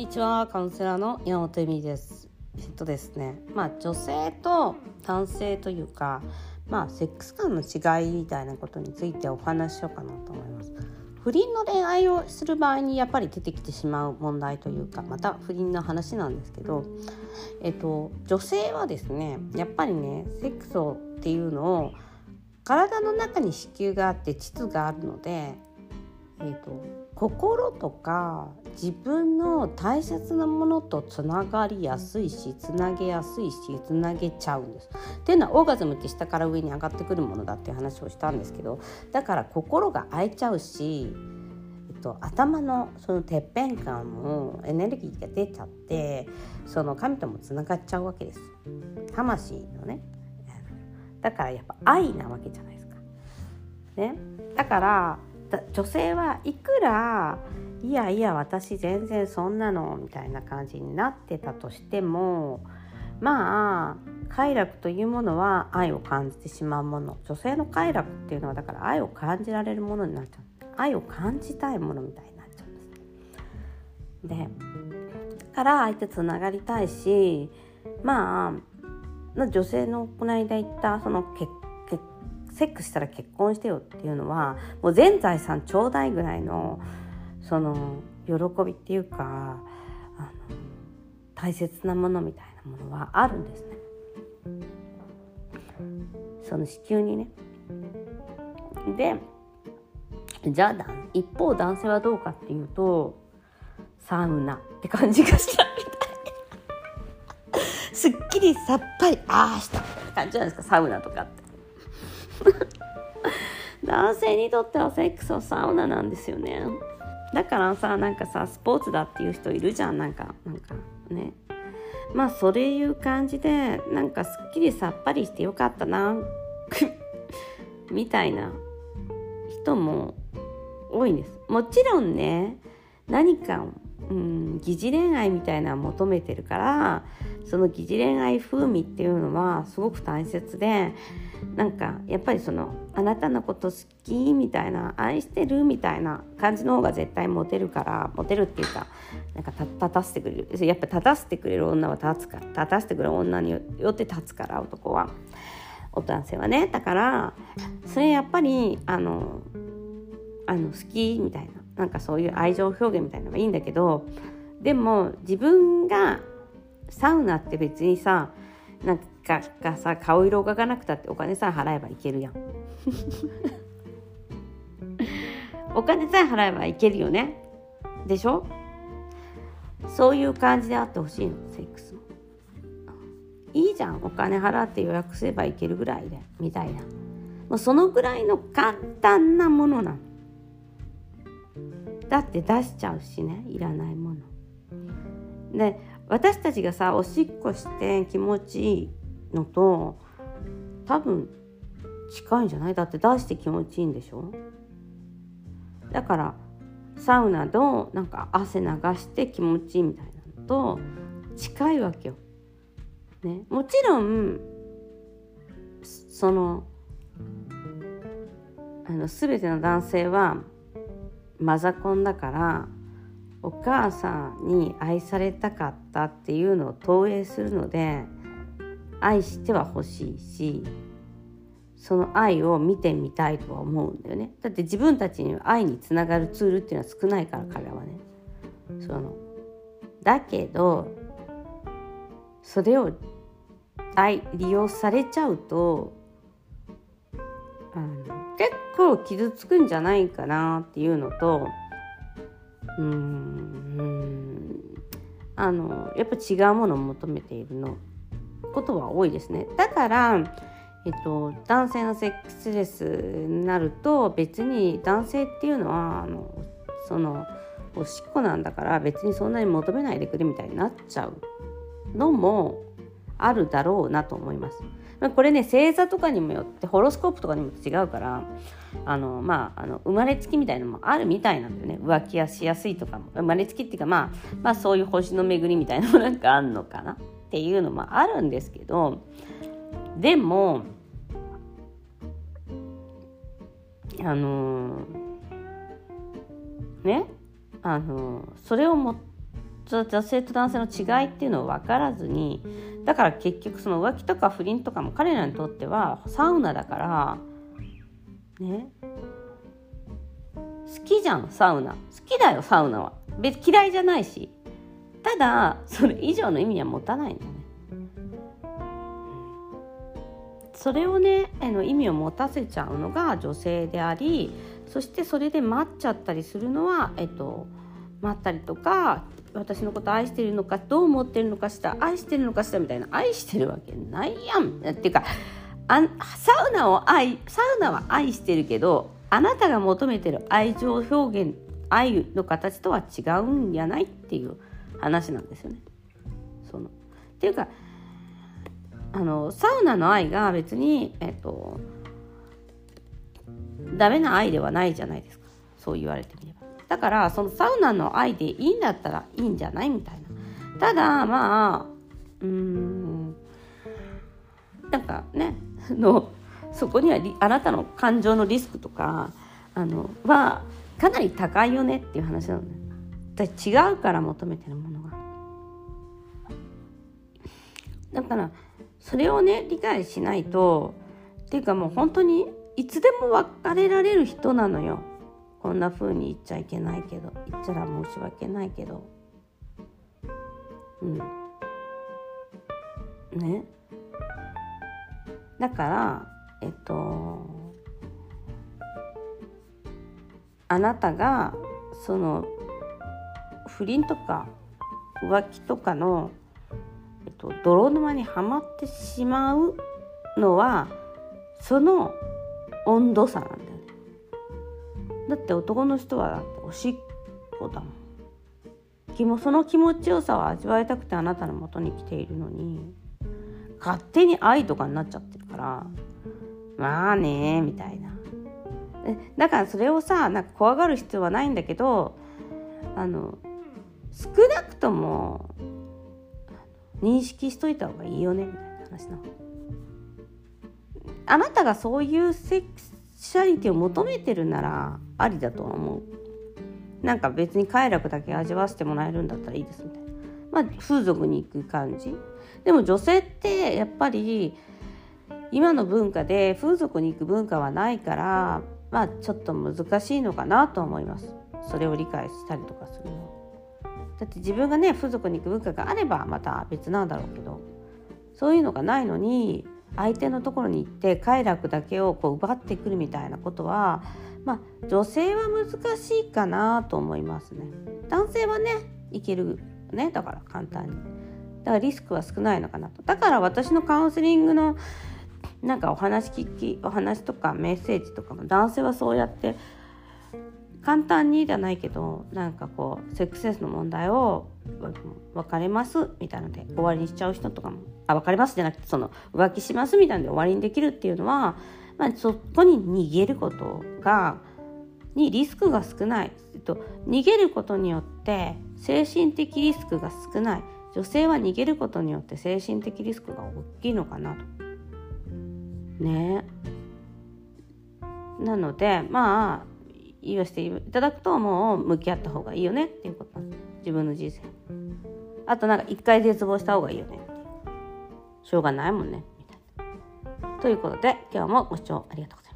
にちはカウンセラーの山本恵美です。えっとですねまあ女性と男性というかまあセックス感の違いみたいなことについてお話ししようかなと思います。不倫の恋愛をする場合にやっぱり出てきてしまう問題というかまた不倫の話なんですけど、えっと、女性はですねやっぱりねセックスをっていうのを体の中に子宮があって膣があるので、えっと、心とか自分の大切なものとつながりやすいしつなげやすいしつなげちゃうんです。っていうのはオーガズムって下から上に上がってくるものだっていう話をしたんですけどだから心が開いちゃうし、えっと、頭のそのてっぺん感もエネルギーが出ちゃってその神ともつながっちゃうわけです。魂のねだからやっぱ愛なわけじゃないですか。ね、だから女性はいくらいやいや私全然そんなのみたいな感じになってたとしてもまあ快楽というものは愛を感じてしまうもの。女性の快楽っていうのはだから愛を感じられるものになっちゃう。愛を感じたいものみたいになっちゃうんです。でだから相手つながりたいしまあ女性のこの間言ったその結セックスしたら結婚してよっていうのはもう全財産ちょうだいぐらいのその喜びっていうかあの大切なものみたいなものはあるんですね。その子宮にね。でじゃあ一方男性はどうかっていうとサウナって感じがしたみたいすっきりさっぱりああしたみたいな感じじゃないですかサウナとかって。男性にとってはセックスはサウナなんですよね。だからさなんかさスポーツだっていう人いるじゃん。なんかなんかね。まあそういう感じでなんかすっきりさっぱりしてよかったな みたいな人も多いんです。もちろんね何かうん、疑似恋愛みたいなのを求めてるからその疑似恋愛風味っていうのはすごく大切でなんかやっぱりそのあなたのこと好きみたいな愛してるみたいな感じの方が絶対モテるからモテるっていうかなんか立たせてくれる。やっぱ立たせてくれる女は立つか立たせてくれる女によって立つから男は。男性はね。だからそれやっぱりあのあの好きみたいな。なんかそういう愛情表現みたいなのがいいんだけどでも自分がサウナって別にさなんかがさ顔色がかなくたってお金さえ払えばいけるやん。お金さえ払えばいけるよね。でしょ？そういう感じであってほしいの。セックスも。いいじゃん。お金払って予約すればいけるぐらいで。みたいな。もうそのぐらいの簡単なものなの。だって出しちゃうしね。いらないもの。で私たちがさおしっこして気持ちいいのと多分近いんじゃない？だって出して気持ちいいんでしょ？だからサウナのなんか汗流して気持ちいいみたいなのと近いわけよ。ね、もちろんそのあの全ての男性はマザコンだからお母さんに愛されたかったっていうのを投影するので愛してはほしいしその愛を見てみたいとは思うんだよね。だって自分たちに愛につながるツールっていうのは少ないから彼はね。そのだけどそれを愛利用されちゃうとあの結構傷つくんじゃないかなっていうのとうんあのやっぱ違うものを求めているの。ことは多いですね。だからえっと、男性のセックスレスになると別に男性っていうのはあのそのおしっこなんだから別にそんなに求めないでくれみたいになっちゃう。のもあるだろうなと思います。これね星座とかにもよってホロスコープとかにも違うからあのまああの生まれつきみたいなのもあるみたいなんだよね。浮気やしやすいとかも。生まれつきっていうかまあまあそういう星の巡りみたいなのもなんかあんのかな。っていうのもあるんですけどでもあのねあのそれをも女性と男性の違いっていうのを分からずにだから結局その浮気とか不倫とかも彼らにとってはサウナだからね好きじゃんサウナ。好きだよサウナは。別嫌いじゃないし。ただそれ以上の意味は持たないんだね。それをねあの意味を持たせちゃうのが女性でありそしてそれで待っちゃったりするのは、えっと、待ったりとか私のこと愛してるのかどう思ってるのかしら愛してるのかしらみたいな愛してるわけないやん。っていうかあサウナを愛サウナは愛してるけどあなたが求めてる愛情表現愛の形とは違うんじゃないっていう。話なんですよね。その。っていうかあのサウナの愛が別に、えっと、ダメな愛ではないじゃないですか。そう言われてみれば。だからそのサウナの愛でいいんだったらいいんじゃないみたいな。ただまあうんなんかねのそこにはあなたの感情のリスクとかあのはかなり高いよねっていう話なのね。だ違うから求めてるものが。だからそれをね理解しないとっていうかもう本当にいつでも別れられる人なのよ。こんな風に言っちゃいけないけど言っちゃら申し訳ないけど。うん。ね。だからえっとあなたがその不倫とか浮気とかのえっと泥沼にはまってしまうのはその温度差なんだよね。だって男の人はだっておしっこだもん。その気持ちよさを味わいたくてあなたのもとに来ているのに勝手に愛とかになっちゃってるからまあねみたいな。だからそれをさなんか怖がる必要はないんだけどあの少なくとも認識しといた方がいいよねみたいな話なの。あなたがそういうセクシャリティを求めてるならありだとは思う。なんか別に快楽だけ味わわせてもらえるんだったらいいですみたいな。まあ風俗に行く感じ。でも女性ってやっぱり今の文化で風俗に行く文化はないからまあちょっと難しいのかなと思います。それを理解したりとかするの。だって自分がね風俗に行く文化があればまた別なんだろうけどそういうのがないのに相手のところに行って快楽だけをこう奪ってくるみたいなことはまあ女性は難しいかなと思いますね。男性はねいけるねだから簡単に。だからリスクは少ないのかなと。だから私のカウンセリングのなんかお話聞きお話とかメッセージとかも男性はそうやって簡単にじゃないけどなんかこうセックスセンスの問題を別れますみたいなので終わりにしちゃう人とかもあ別れますじゃなくてその浮気しますみたいなので終わりにできるっていうのは、まあ、そこに逃げることがにリスクが少ない、えっと、逃げることによって精神的リスクが少ない。女性は逃げることによって精神的リスクが大きいのかなと。ね。なのでまあ言わせていただくともう向き合った方がいいよねっていうこと自分の人生。あとなんか一回絶望した方がいいよねしょうがないもんね。みたいな。ということで今日もご視聴ありがとうございます